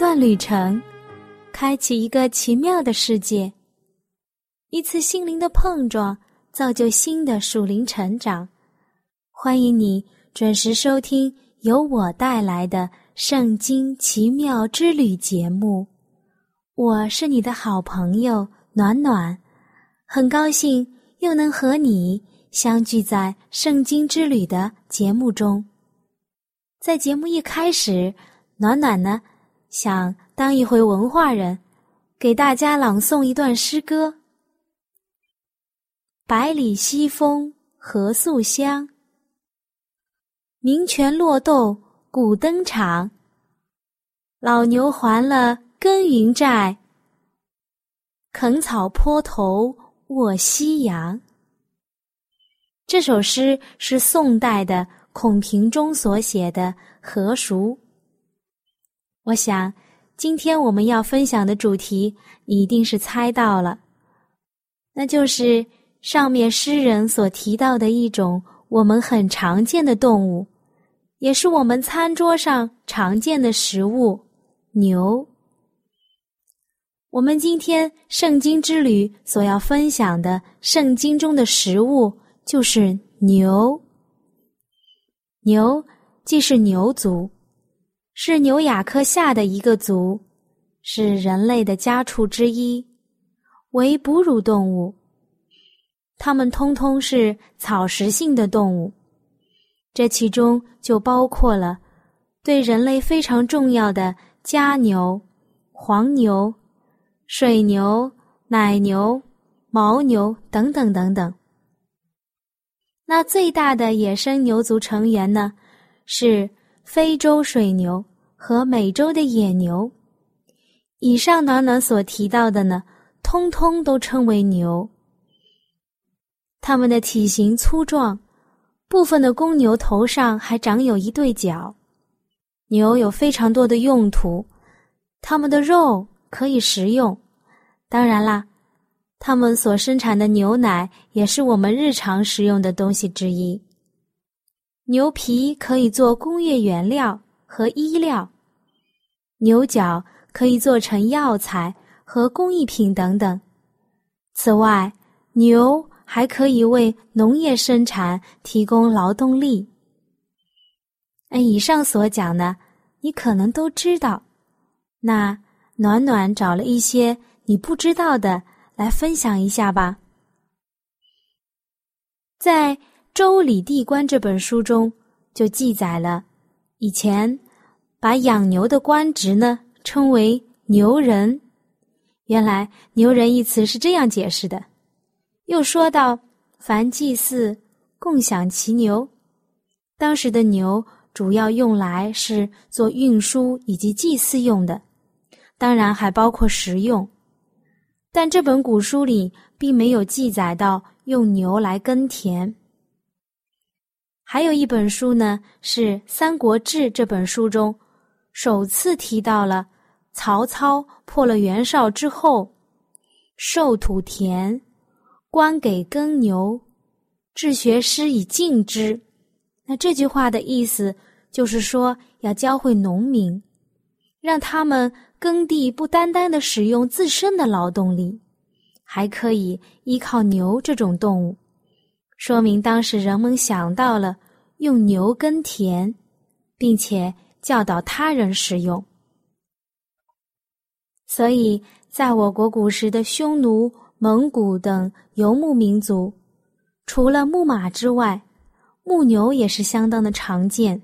段旅程，开启一个奇妙的世界；一次心灵的碰撞，造就新的属灵成长。欢迎你准时收听由我带来的《圣经奇妙之旅》节目。我是你的好朋友暖暖，很高兴又能和你相聚在《圣经之旅》的节目中。在节目一开始，暖暖呢。想当一回文化人，给大家朗诵一段诗歌：“百里西风何宿乡，鸣泉落豆古登场。老牛还了耕耘债，垦草坡头卧夕阳。”这首诗是宋代的孔平中所写的《何熟》。我想，今天我们要分享的主题，你一定是猜到了，那就是上面诗人所提到的一种我们很常见的动物，也是我们餐桌上常见的食物——牛。我们今天圣经之旅所要分享的圣经中的食物就是牛。牛既是牛族。是牛亚科下的一个族，是人类的家畜之一，为哺乳动物。它们通通是草食性的动物，这其中就包括了对人类非常重要的家牛、黄牛、水牛、奶牛、牦牛等等等等。那最大的野生牛族成员呢，是非洲水牛。和美洲的野牛，以上暖暖所提到的呢，通通都称为牛。它们的体型粗壮，部分的公牛头上还长有一对角。牛有非常多的用途，它们的肉可以食用，当然啦，它们所生产的牛奶也是我们日常食用的东西之一。牛皮可以做工业原料。和衣料，牛角可以做成药材和工艺品等等。此外，牛还可以为农业生产提供劳动力。按以上所讲呢，你可能都知道。那暖暖找了一些你不知道的来分享一下吧。在《周礼地官》这本书中就记载了。以前，把养牛的官职呢称为牛人。原来“牛人”一词是这样解释的。又说到，凡祭祀共享其牛。当时的牛主要用来是做运输以及祭祀用的，当然还包括食用。但这本古书里并没有记载到用牛来耕田。还有一本书呢，是《三国志》这本书中，首次提到了曹操破了袁绍之后，授土田，官给耕牛，治学师以敬之。那这句话的意思就是说，要教会农民，让他们耕地不单单的使用自身的劳动力，还可以依靠牛这种动物。说明当时人们想到了用牛耕田，并且教导他人使用。所以，在我国古时的匈奴、蒙古等游牧民族，除了牧马之外，牧牛也是相当的常见。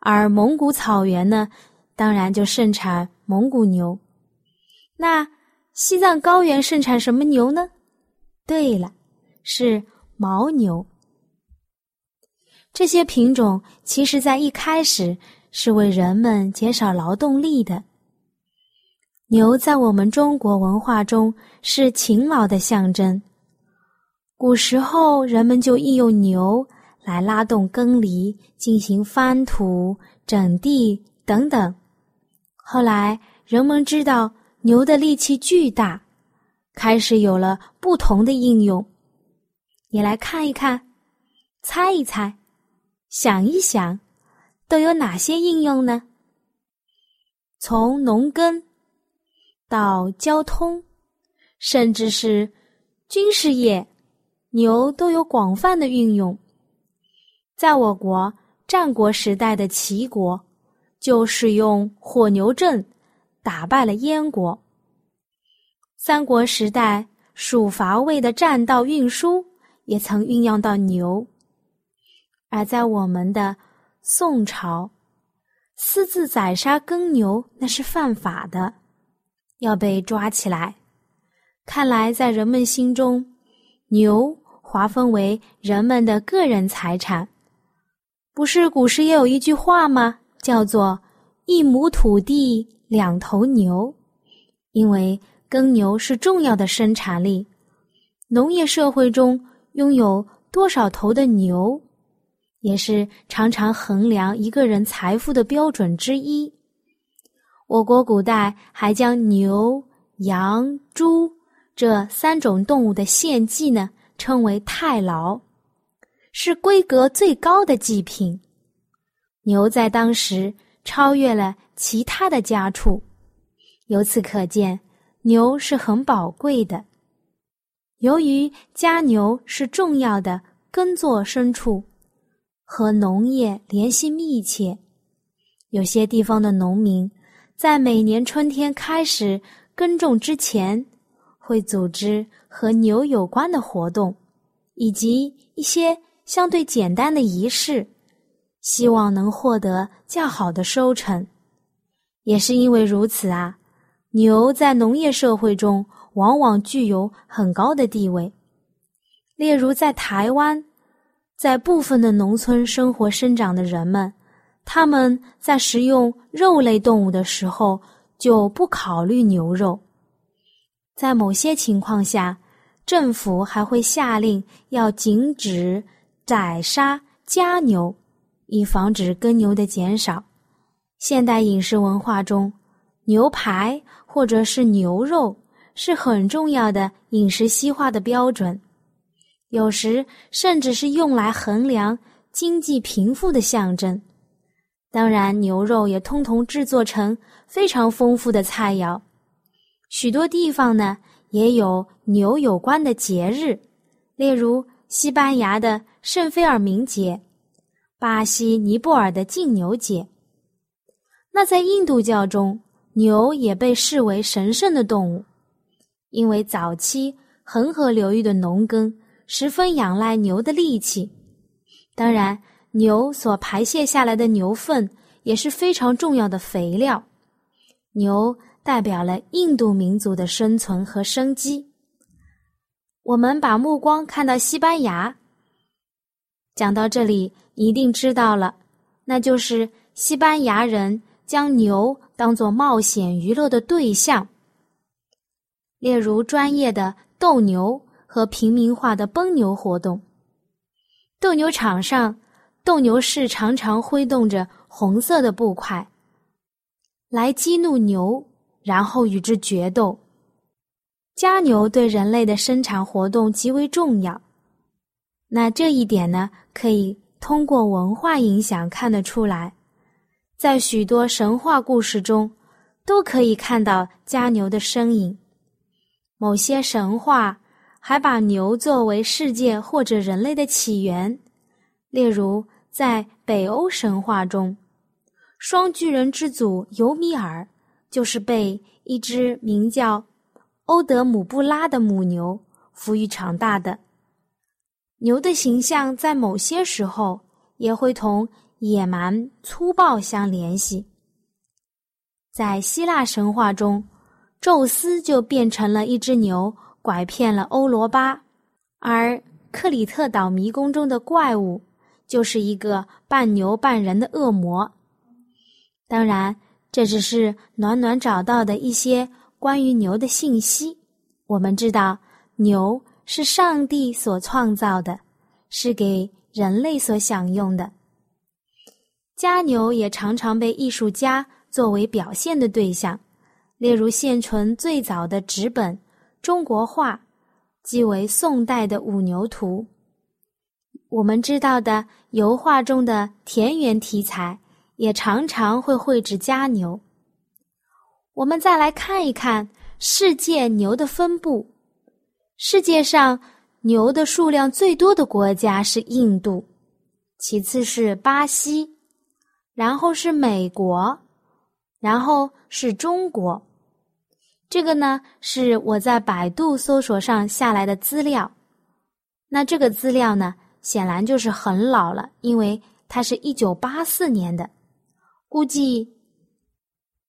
而蒙古草原呢，当然就盛产蒙古牛。那西藏高原盛产什么牛呢？对了，是。牦牛，这些品种其实在一开始是为人们减少劳动力的。牛在我们中国文化中是勤劳的象征。古时候，人们就应用牛来拉动耕犁、进行翻土、整地等等。后来，人们知道牛的力气巨大，开始有了不同的应用。你来看一看，猜一猜，想一想，都有哪些应用呢？从农耕到交通，甚至是军事业。牛都有广泛的运用，在我国战国时代的齐国，就使用火牛阵打败了燕国。三国时代蜀伐魏的战道运输也曾运用到牛，而在我们的宋朝，私自宰杀耕牛那是犯法的，要被抓起来。看来在人们心中，牛。划分为人们的个人财产，不是古时也有一句话吗？叫做“一亩土地两头牛”，因为耕牛是重要的生产力。农业社会中拥有多少头的牛，也是常常衡量一个人财富的标准之一。我国古代还将牛、羊、猪这三种动物的献祭呢。称为太牢，是规格最高的祭品。牛在当时超越了其他的家畜，由此可见，牛是很宝贵的。由于家牛是重要的耕作牲畜，和农业联系密切，有些地方的农民在每年春天开始耕种之前。会组织和牛有关的活动，以及一些相对简单的仪式，希望能获得较好的收成。也是因为如此啊，牛在农业社会中往往具有很高的地位。例如，在台湾，在部分的农村生活生长的人们，他们在食用肉类动物的时候就不考虑牛肉。在某些情况下，政府还会下令要禁止宰杀家牛，以防止耕牛的减少。现代饮食文化中，牛排或者是牛肉是很重要的饮食西化的标准，有时甚至是用来衡量经济贫富的象征。当然，牛肉也通通制作成非常丰富的菜肴。许多地方呢也有牛有关的节日，例如西班牙的圣菲尔明节，巴西尼泊尔的禁牛节。那在印度教中，牛也被视为神圣的动物，因为早期恒河流域的农耕十分仰赖牛的力气。当然，牛所排泄下来的牛粪也是非常重要的肥料。牛。代表了印度民族的生存和生机。我们把目光看到西班牙，讲到这里一定知道了，那就是西班牙人将牛当做冒险娱乐的对象，例如专业的斗牛和平民化的奔牛活动。斗牛场上，斗牛士常常挥动着红色的布块，来激怒牛。然后与之决斗。家牛对人类的生产活动极为重要。那这一点呢，可以通过文化影响看得出来，在许多神话故事中，都可以看到家牛的身影。某些神话还把牛作为世界或者人类的起源，例如在北欧神话中，双巨人之祖尤米尔。就是被一只名叫欧德姆布拉的母牛抚育长大的。牛的形象在某些时候也会同野蛮、粗暴相联系。在希腊神话中，宙斯就变成了一只牛，拐骗了欧罗巴；而克里特岛迷宫中的怪物就是一个半牛半人的恶魔。当然，这只是暖暖找到的一些关于牛的信息。我们知道，牛是上帝所创造的，是给人类所享用的。家牛也常常被艺术家作为表现的对象，例如现存最早的纸本中国画，即为宋代的《五牛图》。我们知道的油画中的田园题材，也常常会绘制家牛。我们再来看一看世界牛的分布。世界上牛的数量最多的国家是印度，其次是巴西，然后是美国，然后是中国。这个呢是我在百度搜索上下来的资料。那这个资料呢？显然就是很老了，因为它是一九八四年的，估计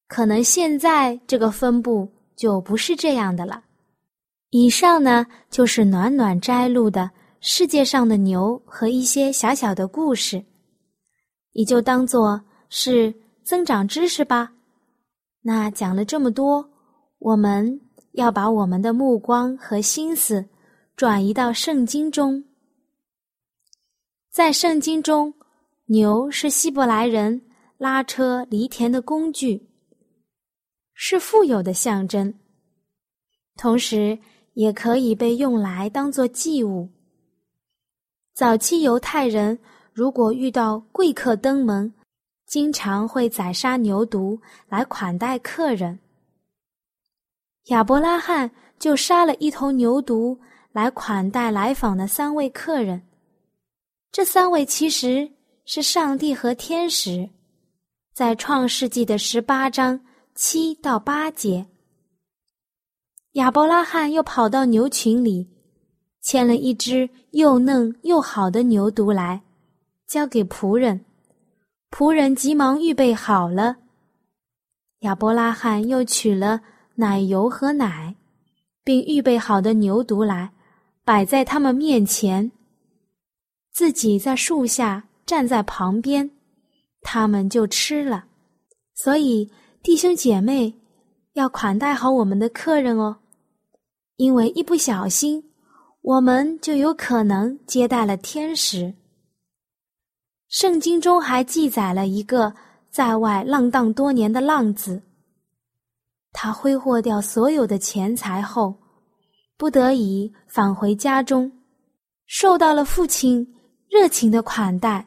可能现在这个分布就不是这样的了。以上呢就是暖暖摘录的世界上的牛和一些小小的故事，你就当做是增长知识吧。那讲了这么多，我们要把我们的目光和心思转移到圣经中。在圣经中，牛是希伯来人拉车犁田的工具，是富有的象征，同时也可以被用来当做祭物。早期犹太人如果遇到贵客登门，经常会宰杀牛犊来款待客人。亚伯拉罕就杀了一头牛犊来款待来访的三位客人。这三位其实是上帝和天使，在创世纪的十八章七到八节，亚伯拉罕又跑到牛群里，牵了一只又嫩又好的牛犊来，交给仆人，仆人急忙预备好了。亚伯拉罕又取了奶油和奶，并预备好的牛犊来，摆在他们面前。自己在树下站在旁边，他们就吃了。所以弟兄姐妹要款待好我们的客人哦，因为一不小心，我们就有可能接待了天使。圣经中还记载了一个在外浪荡多年的浪子，他挥霍掉所有的钱财后，不得已返回家中，受到了父亲。热情的款待，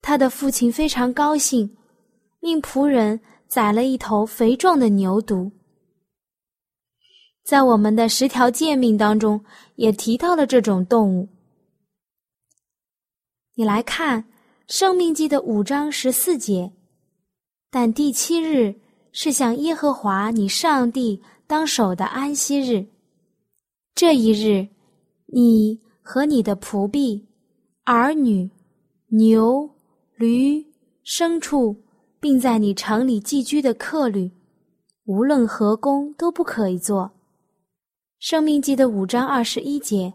他的父亲非常高兴，命仆人宰了一头肥壮的牛犊。在我们的十条诫命当中，也提到了这种动物。你来看《生命记》的五章十四节，但第七日是向耶和华你上帝当守的安息日，这一日，你和你的仆婢。儿女、牛、驴、牲畜，并在你城里寄居的客旅，无论何工都不可以做。生命记的五章二十一节，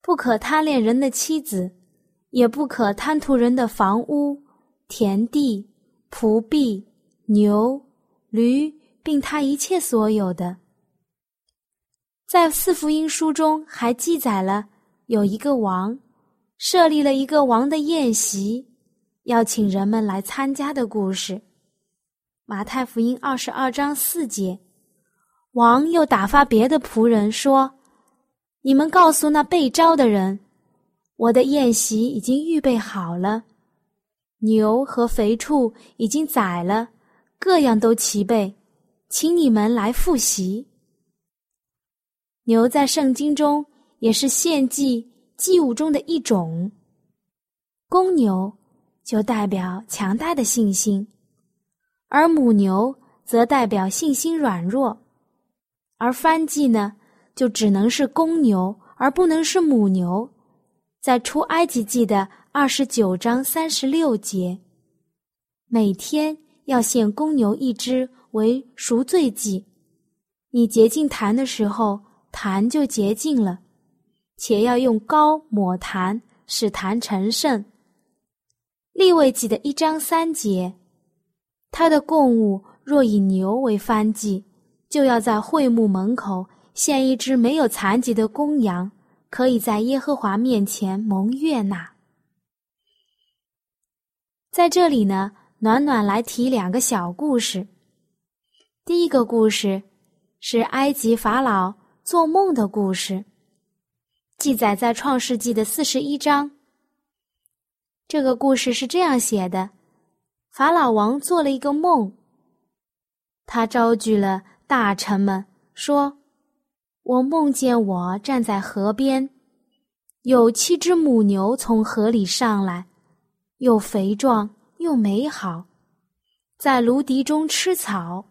不可贪恋人的妻子，也不可贪图人的房屋、田地、仆婢、牛、驴，并他一切所有的。在四福音书中还记载了有一个王。设立了一个王的宴席，邀请人们来参加的故事。马太福音二十二章四节，王又打发别的仆人说：“你们告诉那被招的人，我的宴席已经预备好了，牛和肥畜已经宰了，各样都齐备，请你们来复习。”牛在圣经中也是献祭。祭物中的一种，公牛就代表强大的信心，而母牛则代表信心软弱。而翻祭呢，就只能是公牛，而不能是母牛。在出埃及记的二十九章三十六节，每天要献公牛一只为赎罪祭。你洁净坛的时候，坛就洁净了。且要用膏抹坛，使坛成圣。立位记的一章三节，他的供物若以牛为番祭，就要在会幕门口献一只没有残疾的公羊，可以在耶和华面前蒙悦纳。在这里呢，暖暖来提两个小故事。第一个故事是埃及法老做梦的故事，记载在创世纪的四十一章。这个故事是这样写的：法老王做了一个梦，他召集了大臣们，说：“我梦见我站在河边，有七只母牛从河里上来。”又肥壮又美好，在芦荻中吃草。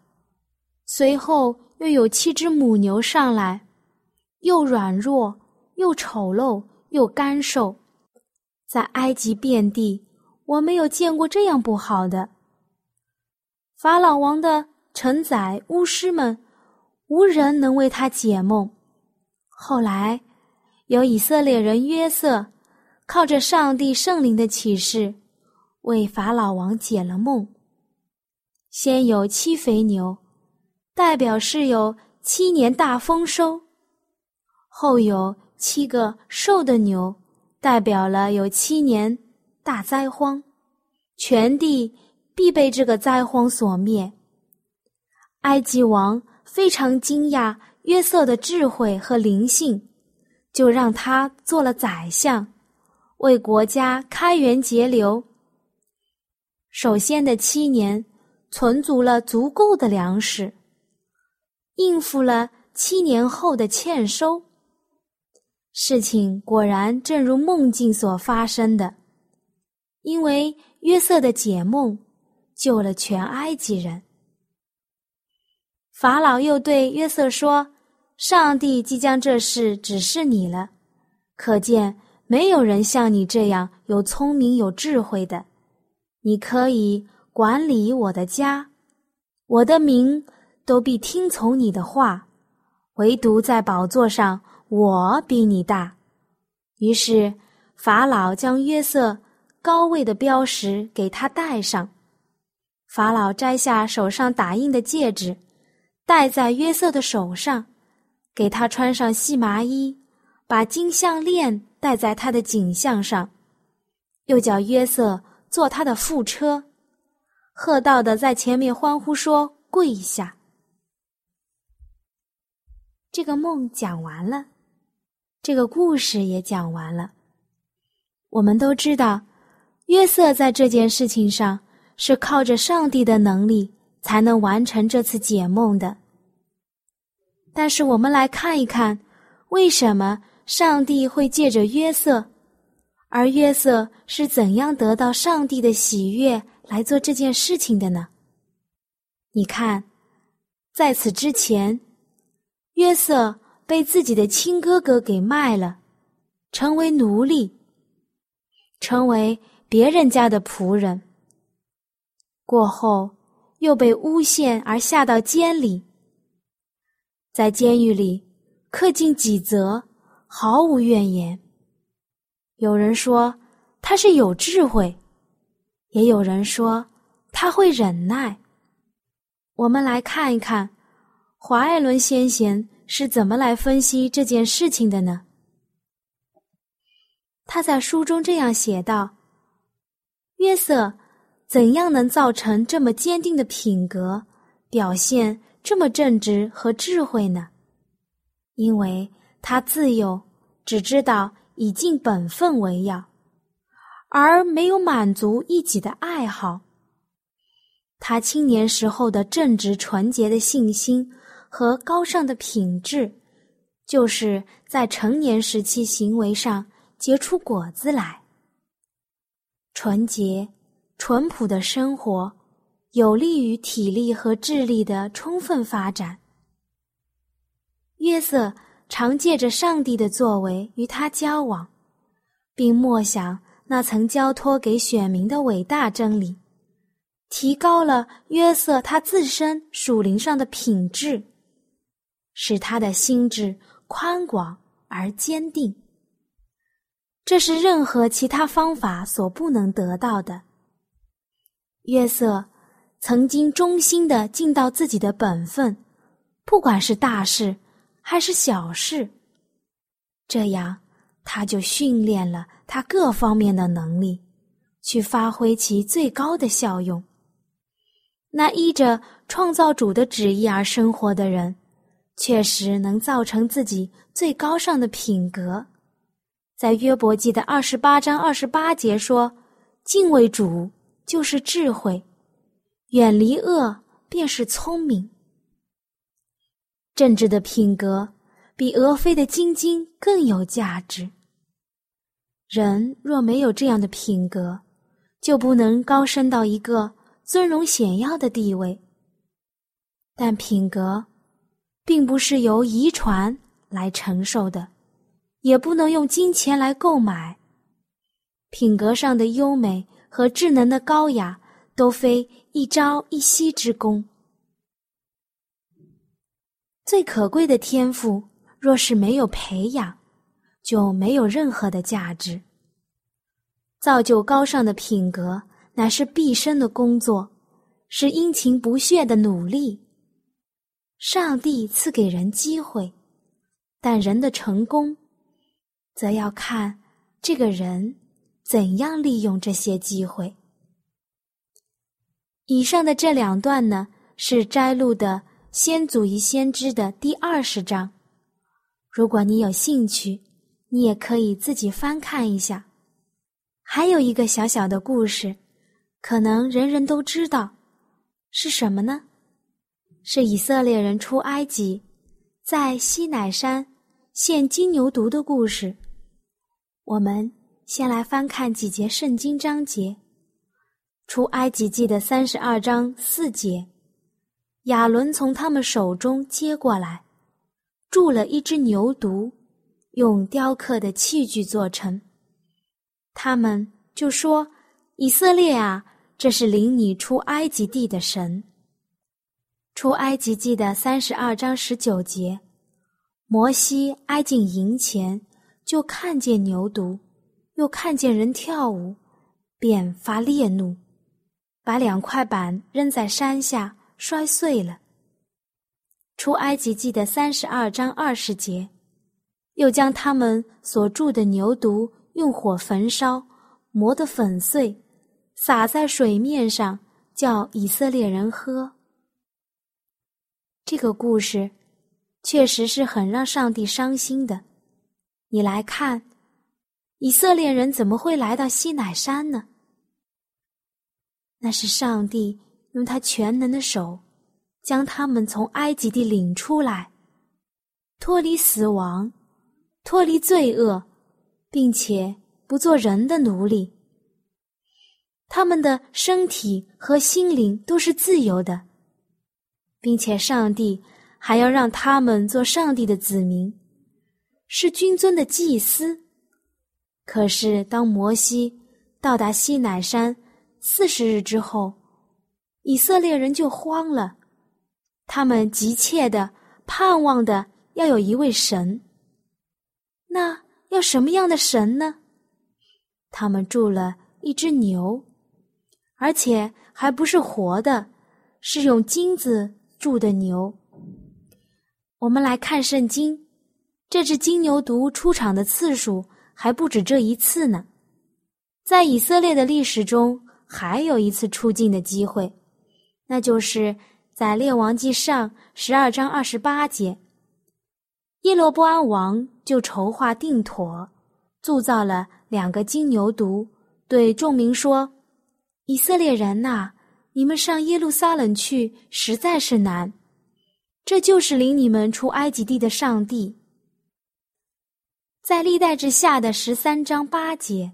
随后又有七只母牛上来，又软弱又丑陋又干瘦，在埃及遍地，我没有见过这样不好的。法老王的臣宰巫师们，无人能为他解梦。后来，有以色列人约瑟，靠着上帝圣灵的启示。为法老王解了梦。先有七肥牛，代表是有七年大丰收；后有七个瘦的牛，代表了有七年大灾荒，全地必被这个灾荒所灭。埃及王非常惊讶约瑟的智慧和灵性，就让他做了宰相，为国家开源节流。首先的七年，存足了足够的粮食，应付了七年后的欠收。事情果然正如梦境所发生的，因为约瑟的解梦救了全埃及人。法老又对约瑟说：“上帝即将这事指示你了，可见没有人像你这样有聪明有智慧的。”你可以管理我的家，我的民都必听从你的话，唯独在宝座上，我比你大。于是法老将约瑟高位的标识给他戴上，法老摘下手上打印的戒指，戴在约瑟的手上，给他穿上细麻衣，把金项链戴在他的颈项上，又叫约瑟。坐他的副车，喝道的在前面欢呼说：“跪下！”这个梦讲完了，这个故事也讲完了。我们都知道，约瑟在这件事情上是靠着上帝的能力才能完成这次解梦的。但是，我们来看一看，为什么上帝会借着约瑟？而约瑟是怎样得到上帝的喜悦来做这件事情的呢？你看，在此之前，约瑟被自己的亲哥哥给卖了，成为奴隶，成为别人家的仆人。过后又被诬陷而下到监里，在监狱里恪尽己责，毫无怨言。有人说他是有智慧，也有人说他会忍耐。我们来看一看华爱伦先贤是怎么来分析这件事情的呢？他在书中这样写道：“约瑟怎样能造成这么坚定的品格，表现这么正直和智慧呢？因为他自幼只知道。”以尽本分为要，而没有满足一己的爱好。他青年时候的正直纯洁的信心和高尚的品质，就是在成年时期行为上结出果子来。纯洁、淳朴的生活，有利于体力和智力的充分发展。约瑟。常借着上帝的作为与他交往，并默想那曾交托给选民的伟大真理，提高了约瑟他自身属灵上的品质，使他的心智宽广而坚定。这是任何其他方法所不能得到的。约瑟曾经忠心的尽到自己的本分，不管是大事还是小事，这样他就训练了他各方面的能力，去发挥其最高的效用。那依着创造主的旨意而生活的人，确实能造成自己最高尚的品格。在约伯记的二十八章二十八节说：“敬畏主就是智慧，远离恶便是聪明。”政治的品格比俄妃的晶晶更有价值。人若没有这样的品格，就不能高升到一个。尊荣显耀的地位，但品格并不是由遗传来承受的，也不能用金钱来购买。品格上的优美和智能的高雅，都非一朝一夕之功。最可贵的天赋，若是没有培养，就没有任何的价值。造就高尚的品格。乃是毕生的工作，是殷勤不懈的努力。上帝赐给人机会，但人的成功，则要看这个人怎样利用这些机会。以上的这两段呢，是摘录的《先祖与先知》的第二十章。如果你有兴趣，你也可以自己翻看一下。还有一个小小的故事。可能人人都知道，是什么呢？是以色列人出埃及，在西乃山献金牛犊的故事。我们先来翻看几节圣经章节，《出埃及记》的三十二章四节：亚伦从他们手中接过来，铸了一只牛犊，用雕刻的器具做成。他们就说：“以色列啊！”这是领你出埃及地的神。出埃及记的三十二章十九节，摩西挨进营前，就看见牛犊，又看见人跳舞，便发烈怒，把两块板扔在山下，摔碎了。出埃及记的三十二章二十节，又将他们所铸的牛犊用火焚烧，磨得粉碎。洒在水面上，叫以色列人喝。这个故事确实是很让上帝伤心的。你来看，以色列人怎么会来到西乃山呢？那是上帝用他全能的手，将他们从埃及地领出来，脱离死亡，脱离罪恶，并且不做人的奴隶。他们的身体和心灵都是自由的，并且上帝还要让他们做上帝的子民，是君尊的祭司。可是，当摩西到达西乃山四十日之后，以色列人就慌了，他们急切的盼望的要有一位神。那要什么样的神呢？他们铸了一只牛。而且还不是活的，是用金子铸的牛。我们来看圣经，这只金牛犊出场的次数还不止这一次呢。在以色列的历史中，还有一次出境的机会，那就是在列王记上十二章二十八节，耶罗波安王就筹划定妥，铸造了两个金牛犊，对众民说。以色列人呐，你们上耶路撒冷去实在是难，这就是领你们出埃及地的上帝。在历代之下的十三章八节，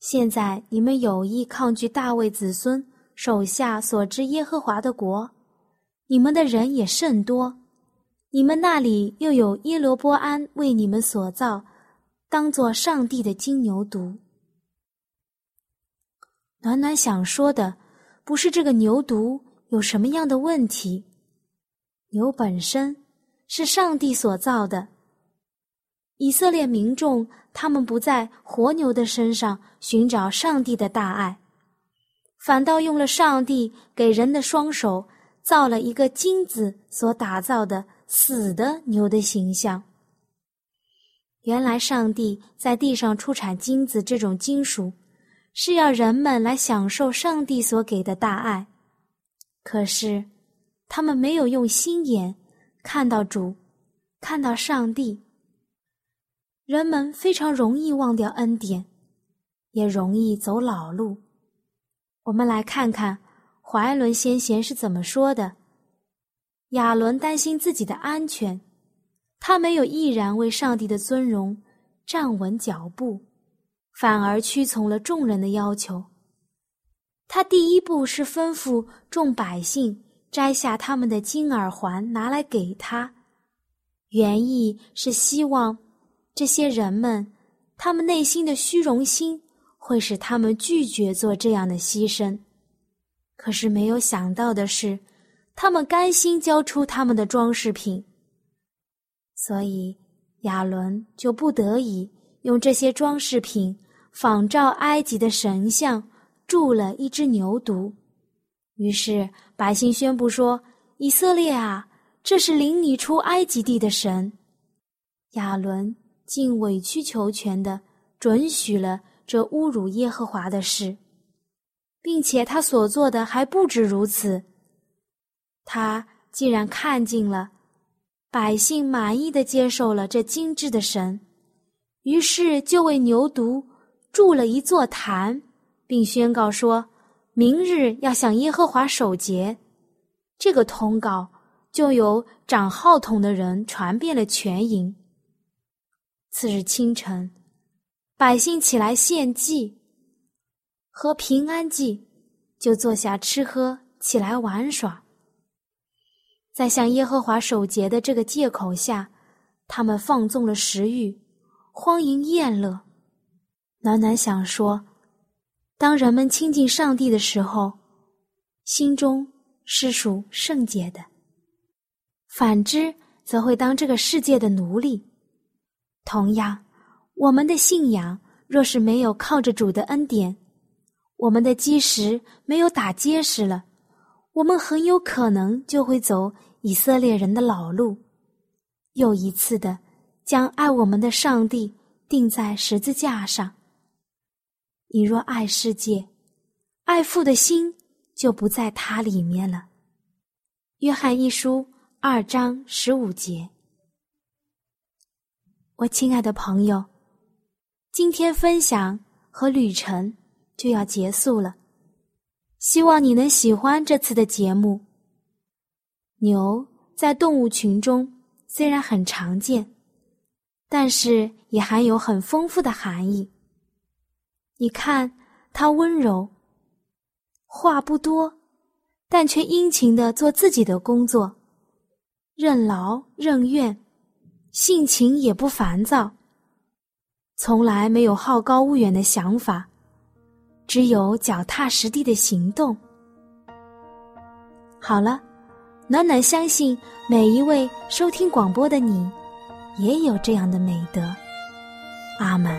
现在你们有意抗拒大卫子孙手下所知耶和华的国，你们的人也甚多，你们那里又有耶罗波安为你们所造，当做上帝的金牛犊。暖暖想说的，不是这个牛犊有什么样的问题，牛本身是上帝所造的。以色列民众他们不在活牛的身上寻找上帝的大爱，反倒用了上帝给人的双手造了一个金子所打造的死的牛的形象。原来上帝在地上出产金子这种金属，是要人们来享受上帝所给的大爱。可是，他们没有用心眼看到主，看到上帝。人们非常容易忘掉恩典，也容易走老路。我们来看看怀伦先贤是怎么说的：亚伦担心自己的安全。他没有毅然为上帝的尊荣站稳脚步，反而屈从了众人的要求。他第一步是吩咐众百姓摘下他们的金耳环拿来给他，原意是希望这些人们，他们内心的虚荣心会使他们拒绝做这样的牺牲。可是没有想到的是，他们甘心交出他们的装饰品。所以，亚伦就不得已用这些装饰品仿照埃及的神像铸了一只牛犊。于是，百姓宣布说：“以色列啊，这是领你出埃及地的神。”亚伦竟委曲求全的准许了这侮辱耶和华的事，并且他所做的还不止如此。他既然看尽了。百姓满意的接受了这精致的神，于是就为牛犊筑了一座坛，并宣告说：“明日要向耶和华守节。”这个通告就由长号筒的人传遍了全营。次日清晨，百姓起来献祭和平安祭，就坐下吃喝，起来玩耍。在向耶和华守节的这个借口下，他们放纵了食欲，荒淫宴乐。暖暖想说，当人们亲近上帝的时候，心中是属圣洁的；反之，则会当这个世界的奴隶。同样，我们的信仰若是没有靠着主的恩典，我们的基石没有打结实了。我们很有可能就会走以色列人的老路，又一次的将爱我们的上帝钉在十字架上。你若爱世界，爱父的心就不在他里面了。约翰一书二章十五节。我亲爱的朋友，今天分享和旅程就要结束了。希望你能喜欢这次的节目。牛在动物群中虽然很常见，但是也含有很丰富的含义。你看，它温柔，话不多，但却殷勤的做自己的工作，任劳任怨，性情也不烦躁，从来没有好高骛远的想法。只有脚踏实地的行动。好了，暖暖相信每一位收听广播的你，也有这样的美德。阿门。